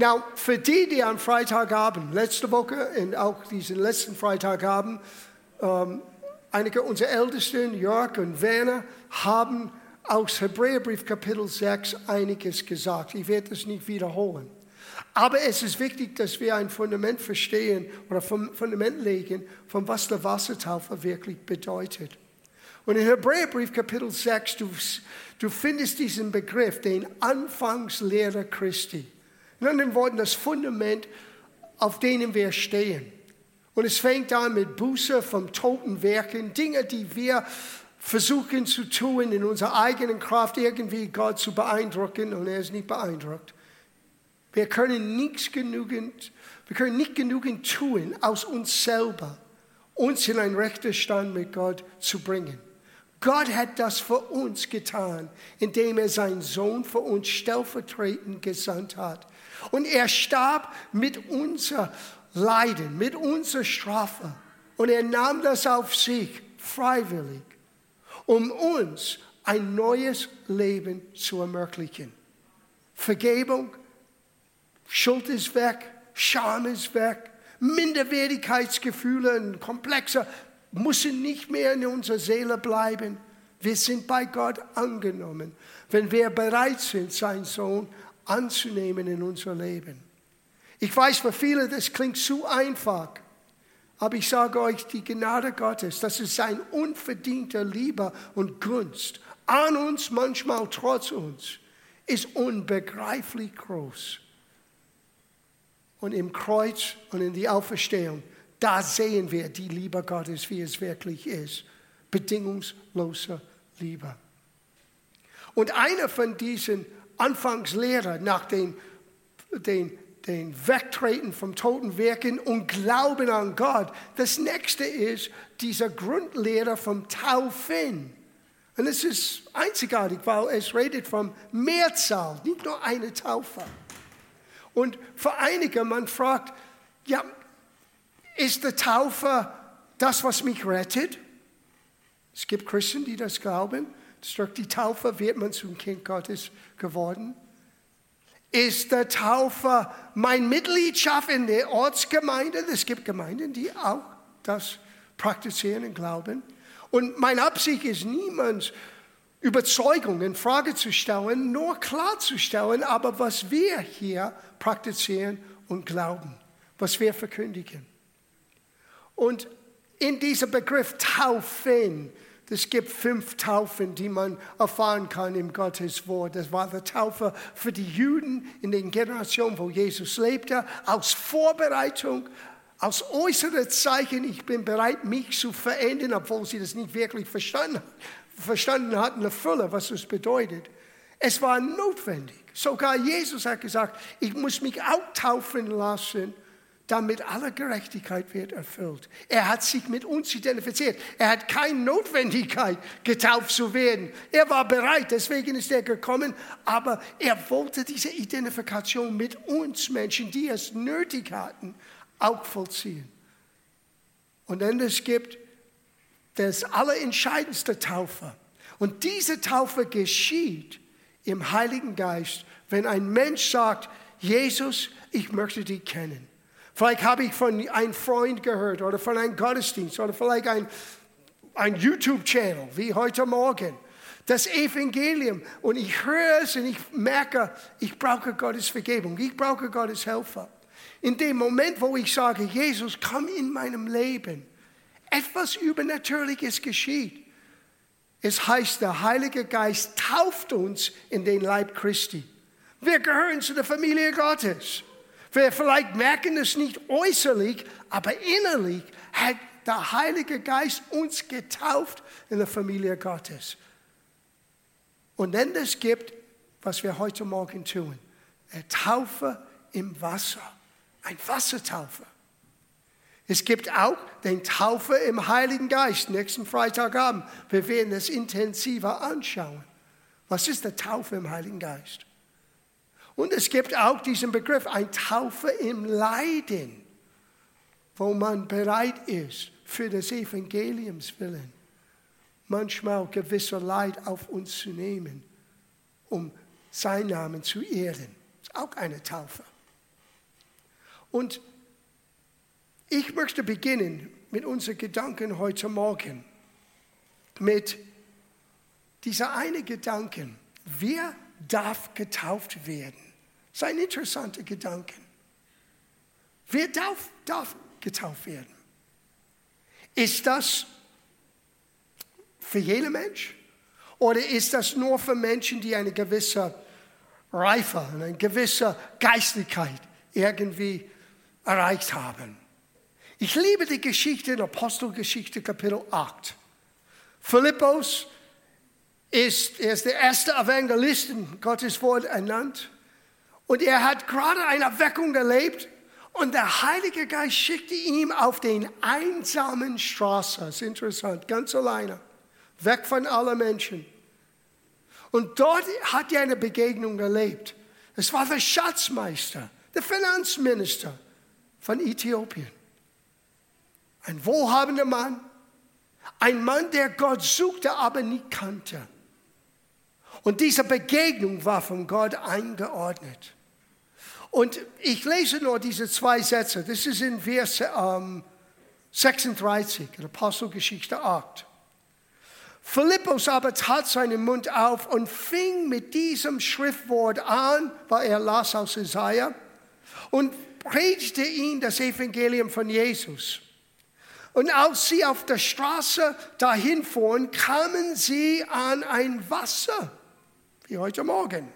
Now, für die, die am Freitagabend, letzte Woche und auch diesen letzten Freitagabend, ähm, einige unserer Ältesten, Jörg und Werner, haben aus Hebräerbrief Kapitel 6 einiges gesagt. Ich werde es nicht wiederholen. Aber es ist wichtig, dass wir ein Fundament verstehen oder ein Fundament legen, von was der Wassertaufe wirklich bedeutet. Und in Hebräerbrief Kapitel 6, du, du findest diesen Begriff, den Anfangslehrer Christi. In anderen Worten, das Fundament, auf dem wir stehen. Und es fängt an mit Buße vom toten Werken, Dinge, die wir versuchen zu tun in unserer eigenen Kraft, irgendwie Gott zu beeindrucken und er ist nicht beeindruckt. Wir können nichts genügend, wir können nicht genügend tun, aus uns selber uns in einen rechten Stand mit Gott zu bringen. Gott hat das für uns getan, indem er seinen Sohn für uns stellvertretend gesandt hat. Und er starb mit unser Leiden, mit unserer Strafe. Und er nahm das auf sich freiwillig um uns ein neues Leben zu ermöglichen. Vergebung, Schuld ist weg, Scham ist weg, Minderwertigkeitsgefühle und Komplexe müssen nicht mehr in unserer Seele bleiben. Wir sind bei Gott angenommen, wenn wir bereit sind, seinen Sohn anzunehmen in unser Leben. Ich weiß, für viele, das klingt zu einfach. Aber ich sage euch, die Gnade Gottes, das ist sein unverdienter Liebe und Gunst an uns, manchmal trotz uns, ist unbegreiflich groß. Und im Kreuz und in die Auferstehung, da sehen wir die Liebe Gottes, wie es wirklich ist. Bedingungslose Liebe. Und einer von diesen Anfangslehrern nach den, den den Wegtreten vom toten Wirken und Glauben an Gott. Das nächste ist dieser Grundlehre vom Taufen. Und es ist einzigartig, weil es redet vom Mehrzahl, nicht nur eine Taufe. Und für einige, man fragt, ja, ist die Taufe das, was mich rettet? Es gibt Christen, die das glauben. Durch die Taufe wird man zum Kind Gottes geworden ist der Taufe mein Mitgliedschaft in der Ortsgemeinde. Es gibt Gemeinden, die auch das praktizieren und glauben. Und meine Absicht ist, niemands Überzeugung in Frage zu stellen, nur klarzustellen, aber was wir hier praktizieren und glauben, was wir verkündigen. Und in diesem Begriff Taufen es gibt fünf Taufen, die man erfahren kann im Gottes Wort. Das war die Taufe für die Juden in den Generationen, wo Jesus lebte, aus Vorbereitung, aus äußerem Zeichen, ich bin bereit, mich zu verändern, obwohl sie das nicht wirklich verstanden, verstanden hatten, eine Fülle, was das bedeutet. Es war notwendig. Sogar Jesus hat gesagt, ich muss mich auch taufen lassen damit alle Gerechtigkeit wird erfüllt. Er hat sich mit uns identifiziert. Er hat keine Notwendigkeit, getauft zu werden. Er war bereit, deswegen ist er gekommen, aber er wollte diese Identifikation mit uns Menschen, die es nötig hatten, auch vollziehen. Und dann es gibt das allerentscheidendste Taufe. Und diese Taufe geschieht im Heiligen Geist, wenn ein Mensch sagt, Jesus, ich möchte dich kennen. Vielleicht habe ich von einem Freund gehört oder von einem Gottesdienst oder vielleicht ein, ein YouTube-Channel wie heute Morgen. Das Evangelium. Und ich höre es und ich merke, ich brauche Gottes Vergebung. Ich brauche Gottes Helfer. In dem Moment, wo ich sage, Jesus, komm in meinem Leben, etwas Übernatürliches geschieht. Es heißt, der Heilige Geist tauft uns in den Leib Christi. Wir gehören zu der Familie Gottes. Wir vielleicht merken es nicht äußerlich, aber innerlich hat der Heilige Geist uns getauft in der Familie Gottes. Und dann es gibt, was wir heute Morgen tun, eine Taufe im Wasser, ein Wassertaufe. Es gibt auch den Taufe im Heiligen Geist. Nächsten Freitagabend, wir werden es intensiver anschauen. Was ist der Taufe im Heiligen Geist? Und es gibt auch diesen Begriff, ein Taufe im Leiden, wo man bereit ist, für das Evangeliums willen, manchmal gewisser Leid auf uns zu nehmen, um seinen Namen zu ehren. Das ist auch eine Taufe. Und ich möchte beginnen mit unseren Gedanken heute Morgen, mit dieser eine Gedanken. Wer darf getauft werden? Das ist ein interessanter Gedanke. Wer darf, darf getauft werden? Ist das für jeden Mensch? Oder ist das nur für Menschen, die eine gewisse Reife, eine gewisse Geistlichkeit irgendwie erreicht haben? Ich liebe die Geschichte in Apostelgeschichte Kapitel 8. Philippus ist, ist der erste Evangelist Gottes Wort ernannt. Und er hat gerade eine Erweckung erlebt. Und der Heilige Geist schickte ihn auf den einsamen Straße. Das ist interessant, ganz alleine. Weg von allen Menschen. Und dort hat er eine Begegnung erlebt. Es war der Schatzmeister, der Finanzminister von Äthiopien. Ein wohlhabender Mann, ein Mann, der Gott suchte, aber nie kannte. Und diese Begegnung war von Gott eingeordnet. Und ich lese nur diese zwei Sätze. Das ist in Vers ähm, 36, in Apostelgeschichte 8. Philippus aber tat seinen Mund auf und fing mit diesem Schriftwort an, weil er las aus Isaiah, und predigte ihn das Evangelium von Jesus. Und als sie auf der Straße dahin fuhren, kamen sie an ein Wasser, wie heute Morgen.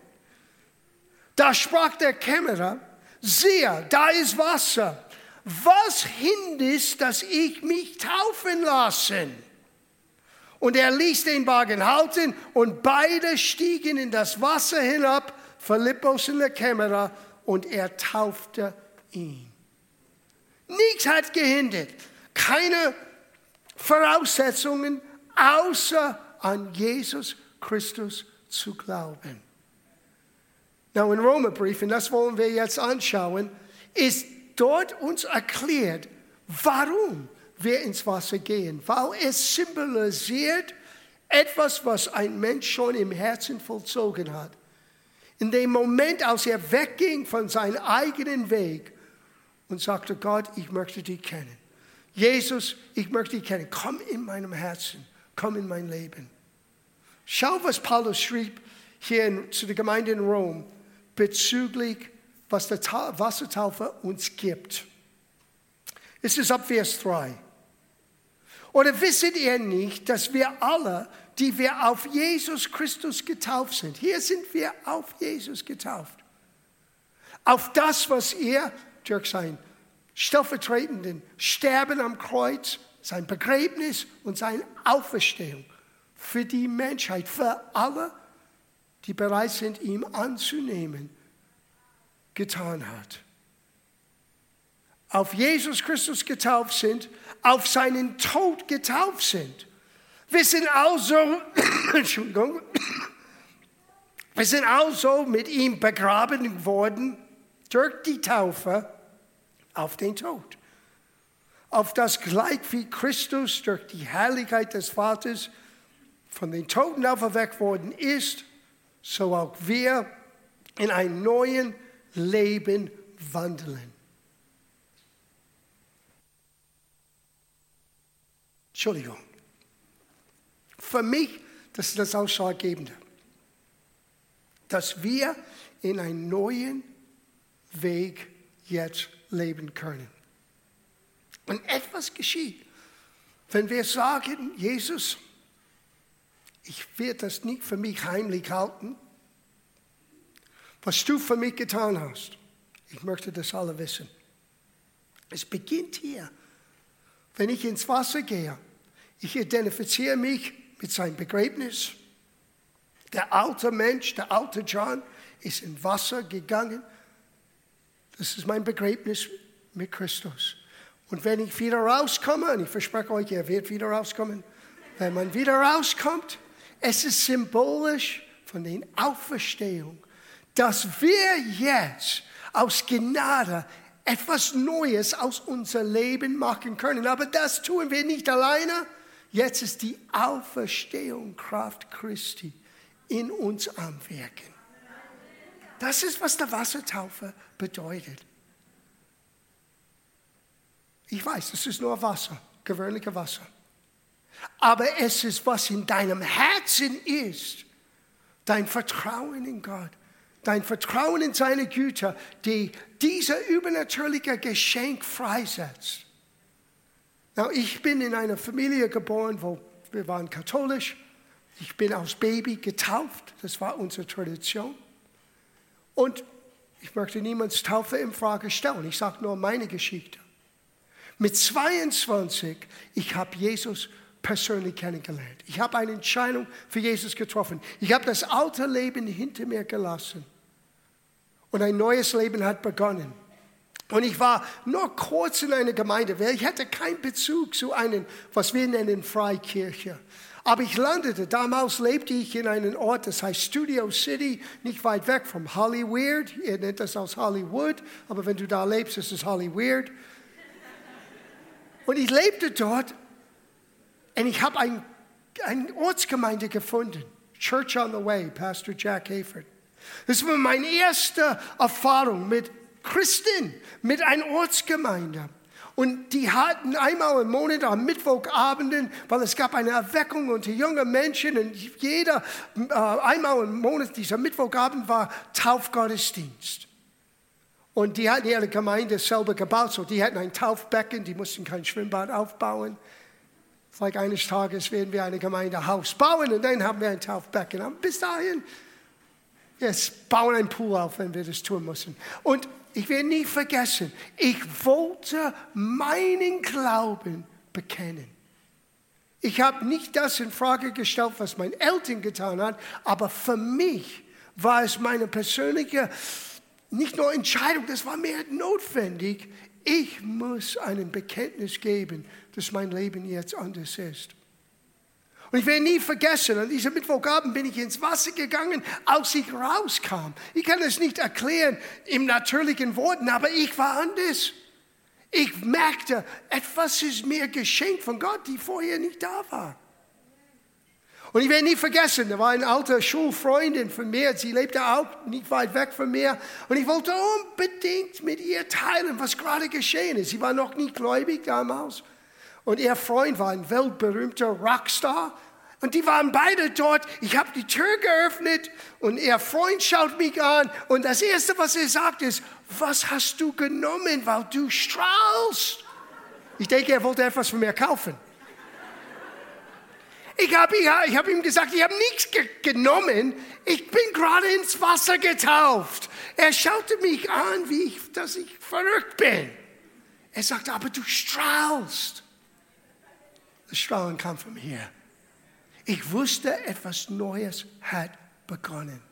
Da sprach der Kämmerer, siehe, da ist Wasser. Was hindert, dass ich mich taufen lasse? Und er ließ den Wagen halten und beide stiegen in das Wasser hinab, Philippus und der Kämmerer, und er taufte ihn. Nichts hat gehindert keine Voraussetzungen, außer an Jesus Christus zu glauben. Now, in Römerbrief, und das wollen wir jetzt anschauen, ist dort uns erklärt, warum wir ins Wasser gehen. Weil es symbolisiert etwas, was ein Mensch schon im Herzen vollzogen hat. In dem Moment, als er wegging von seinem eigenen Weg und sagte, Gott, ich möchte dich kennen. Jesus, ich möchte dich kennen. Komm in meinem Herzen. Komm in mein Leben. Schau, was Paulus schrieb hier zu der Gemeinde in Rom bezüglich, was der Wassertaufe uns gibt. Es ist ab Vers 3. Oder wisset ihr nicht, dass wir alle, die wir auf Jesus Christus getauft sind, hier sind wir auf Jesus getauft, auf das, was ihr durch sein stellvertretenden Sterben am Kreuz, sein Begräbnis und seine Auferstehung für die Menschheit, für alle, die bereit sind, ihm anzunehmen, getan hat. Auf Jesus Christus getauft sind, auf seinen Tod getauft sind. Wir sind also, Entschuldigung, wir sind also mit ihm begraben worden durch die Taufe auf den Tod. Auf das gleich wie Christus durch die Herrlichkeit des Vaters von den Toten auferweckt worden ist, so auch wir in ein neues Leben wandeln. Entschuldigung. Für mich, das ist das Ausschlaggebende, dass wir in einen neuen Weg jetzt leben können. Und etwas geschieht, wenn wir sagen, Jesus, ich werde das nicht für mich heimlich halten, was du für mich getan hast. Ich möchte das alle wissen. Es beginnt hier. Wenn ich ins Wasser gehe, ich identifiziere mich mit seinem Begräbnis. Der alte Mensch, der alte John, ist ins Wasser gegangen das ist mein Begräbnis mit Christus. Und wenn ich wieder rauskomme, und ich verspreche euch, er wird wieder rauskommen, wenn man wieder rauskommt, es ist symbolisch von der Auferstehung, dass wir jetzt aus Gnade etwas Neues aus unserem Leben machen können. Aber das tun wir nicht alleine. Jetzt ist die Auferstehung Kraft Christi in uns am Wirken. Das ist, was der Wassertaufe bedeutet. Ich weiß, es ist nur Wasser, gewöhnliche Wasser. Aber es ist, was in deinem Herzen ist, dein Vertrauen in Gott, dein Vertrauen in seine Güter, die dieser übernatürliche Geschenk freisetzt. Now, ich bin in einer Familie geboren, wo wir waren katholisch. Ich bin als Baby getauft. Das war unsere Tradition. Und ich möchte niemands Taufe in Frage stellen. Ich sage nur meine Geschichte. Mit 22, ich habe Jesus persönlich kennengelernt. Ich habe eine Entscheidung für Jesus getroffen. Ich habe das alte Leben hinter mir gelassen. Und ein neues Leben hat begonnen. Und ich war nur kurz in einer Gemeinde. Ich hatte keinen Bezug zu einem, was wir nennen, Freikirche. Aber ich landete, damals lebte ich in einem Ort, das heißt Studio City, nicht weit weg von Hollywood. Ihr nennt das aus Hollywood, aber wenn du da lebst, ist es Hollywood. Und ich lebte dort und ich habe ein, eine Ortsgemeinde gefunden. Church on the Way, Pastor Jack Hayford. Das war meine erste Erfahrung mit Christen, mit einer Ortsgemeinde. Und die hatten einmal im Monat am Mittwochabenden, weil es gab eine Erweckung unter jungen Menschen und jeder, äh, einmal im Monat, dieser Mittwochabend war Taufgottesdienst. Und die hatten ihre Gemeinde selber gebaut, so die hatten ein Taufbecken, die mussten kein Schwimmbad aufbauen. Vielleicht eines Tages werden wir eine Gemeindehaus bauen und dann haben wir ein Taufbecken. Aber bis dahin, wir bauen ein Pool auf, wenn wir das tun müssen. Und ich werde nie vergessen, ich wollte meinen Glauben bekennen. Ich habe nicht das in Frage gestellt, was meine Eltern getan haben, aber für mich war es meine persönliche, nicht nur Entscheidung, das war mir notwendig. Ich muss ein Bekenntnis geben, dass mein Leben jetzt anders ist. Und ich werde nie vergessen, an diesem Mittwochabend bin ich ins Wasser gegangen, als ich rauskam. Ich kann es nicht erklären im natürlichen Worten, aber ich war anders. Ich merkte, etwas ist mir geschenkt von Gott, die vorher nicht da war. Und ich werde nie vergessen, da war eine alte Schulfreundin von mir, sie lebte auch nicht weit weg von mir. Und ich wollte unbedingt mit ihr teilen, was gerade geschehen ist. Sie war noch nicht gläubig damals. Und ihr Freund war ein weltberühmter Rockstar. Und die waren beide dort. Ich habe die Tür geöffnet und ihr Freund schaut mich an. Und das Erste, was er sagt, ist, was hast du genommen, weil du strahlst? Ich denke, er wollte etwas von mir kaufen. Ich habe ich hab ihm gesagt, ich habe nichts ge genommen. Ich bin gerade ins Wasser getauft. Er schaute mich an, wie ich, dass ich verrückt bin. Er sagte, aber du strahlst. Das Strahlen kam von hier. Ich wusste, etwas Neues hat begonnen.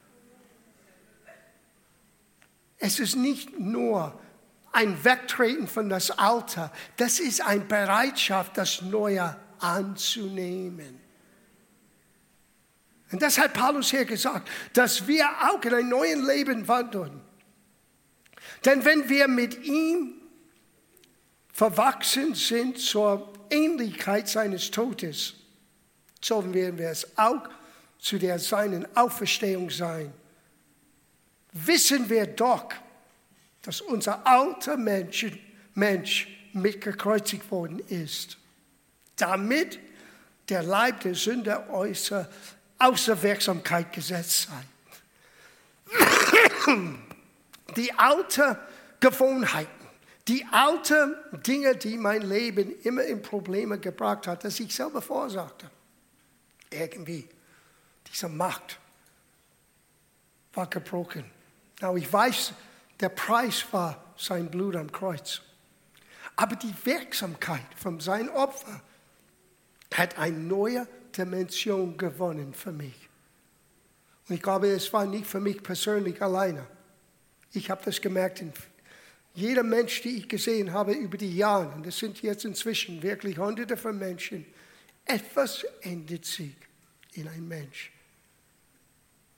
Es ist nicht nur ein Wegtreten von das Alter, das ist eine Bereitschaft, das Neue anzunehmen. Und das hat Paulus hier gesagt, dass wir auch in einem neuen Leben wandeln. Denn wenn wir mit ihm verwachsen sind zur Ähnlichkeit seines Todes, so werden wir es auch zu der seinen Auferstehung sein. Wissen wir doch, dass unser alter Mensch, Mensch mitgekreuzigt worden ist, damit der Leib der Sünde äußer, außer Wirksamkeit gesetzt sei. Die alte Gewohnheiten, die alten Dinge, die mein Leben immer in Probleme gebracht hat, dass ich selber vorsagte. Irgendwie, diese Macht war gebrochen. Now, ich weiß, der Preis war sein Blut am Kreuz. Aber die Wirksamkeit von seinem Opfer hat eine neue Dimension gewonnen für mich. Und ich glaube, es war nicht für mich persönlich alleine. Ich habe das gemerkt in jeder Mensch, den ich gesehen habe über die Jahre, und das sind jetzt inzwischen wirklich hunderte von Menschen, etwas ändert sich in einem Mensch,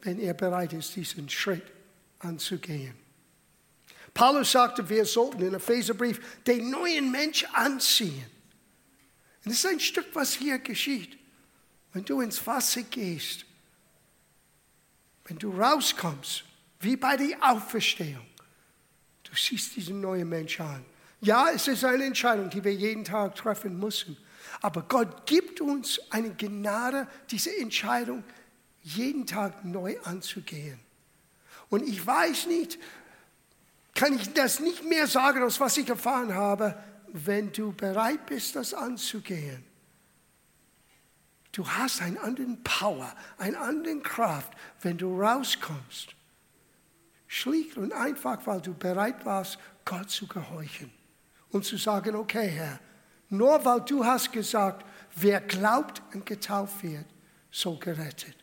wenn er bereit ist, diesen Schritt anzugehen. Paulus sagte, wir sollten in Epheserbrief den neuen Mensch anziehen. Und das ist ein Stück, was hier geschieht. Wenn du ins Wasser gehst, wenn du rauskommst, wie bei der Auferstehung, Du siehst diesen neuen Mensch an. Ja, es ist eine Entscheidung, die wir jeden Tag treffen müssen. Aber Gott gibt uns eine Gnade, diese Entscheidung jeden Tag neu anzugehen. Und ich weiß nicht, kann ich das nicht mehr sagen, als was ich erfahren habe, wenn du bereit bist, das anzugehen. Du hast einen anderen Power, eine andere Kraft, wenn du rauskommst. Schlicht und einfach, weil du bereit warst, Gott zu gehorchen und zu sagen, okay Herr, nur weil du hast gesagt, wer glaubt und getauft wird, soll gerettet.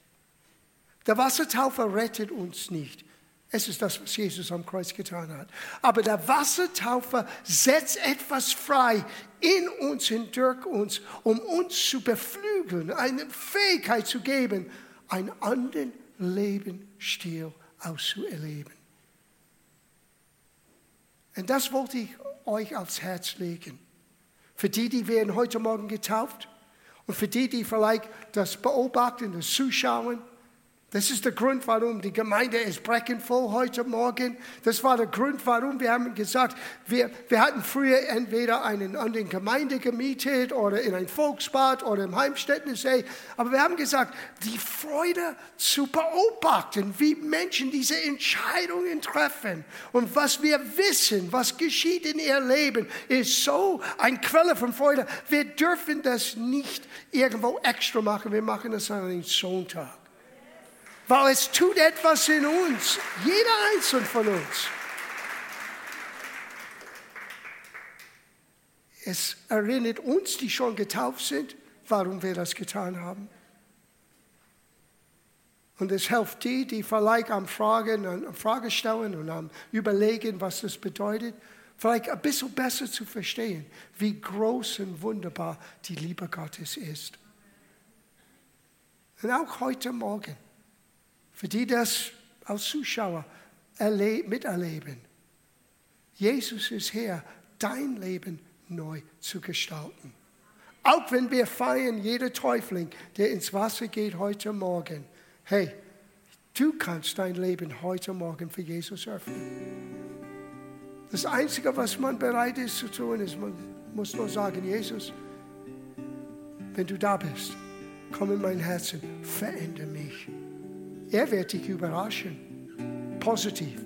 Der Wassertaufer rettet uns nicht. Es ist das, was Jesus am Kreuz getan hat. Aber der Wassertaufer setzt etwas frei in uns und durch uns, um uns zu beflügeln, eine Fähigkeit zu geben, einen anderen Lebensstil auszuerleben. Und das wollte ich euch aufs Herz legen. Für die, die werden heute Morgen getauft und für die, die vielleicht das beobachten, das zuschauen, das ist der Grund, warum die Gemeinde ist breckenvoll heute Morgen. Das war der Grund, warum wir haben gesagt, wir, wir hatten früher entweder einen an den Gemeinde gemietet oder in ein Volksbad oder im Heimstättensee. Aber wir haben gesagt, die Freude zu beobachten, wie Menschen diese Entscheidungen treffen und was wir wissen, was geschieht in ihr Leben, ist so eine Quelle von Freude. Wir dürfen das nicht irgendwo extra machen. Wir machen das an einem Sonntag weil es tut etwas in uns, jeder einzelne von uns. Es erinnert uns, die schon getauft sind, warum wir das getan haben. Und es hilft die, die vielleicht am Fragen, am Frage stellen und am Überlegen, was das bedeutet, vielleicht ein bisschen besser zu verstehen, wie groß und wunderbar die Liebe Gottes ist. Und auch heute Morgen für die das als Zuschauer miterleben. Jesus ist hier, dein Leben neu zu gestalten. Auch wenn wir feiern, jeder Täufling, der ins Wasser geht heute Morgen. Hey, du kannst dein Leben heute Morgen für Jesus öffnen. Das Einzige, was man bereit ist zu tun, ist, man muss nur sagen, Jesus, wenn du da bist, komm in mein Herzen, verändere mich. Er wird dich überraschen. Positiv.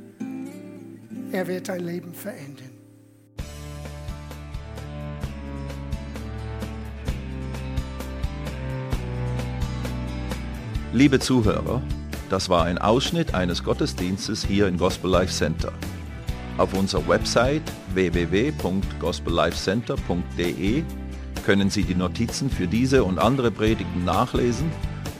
Er wird dein Leben verändern. Liebe Zuhörer, das war ein Ausschnitt eines Gottesdienstes hier im Gospel Life Center. Auf unserer Website www.gospellifecenter.de können Sie die Notizen für diese und andere Predigten nachlesen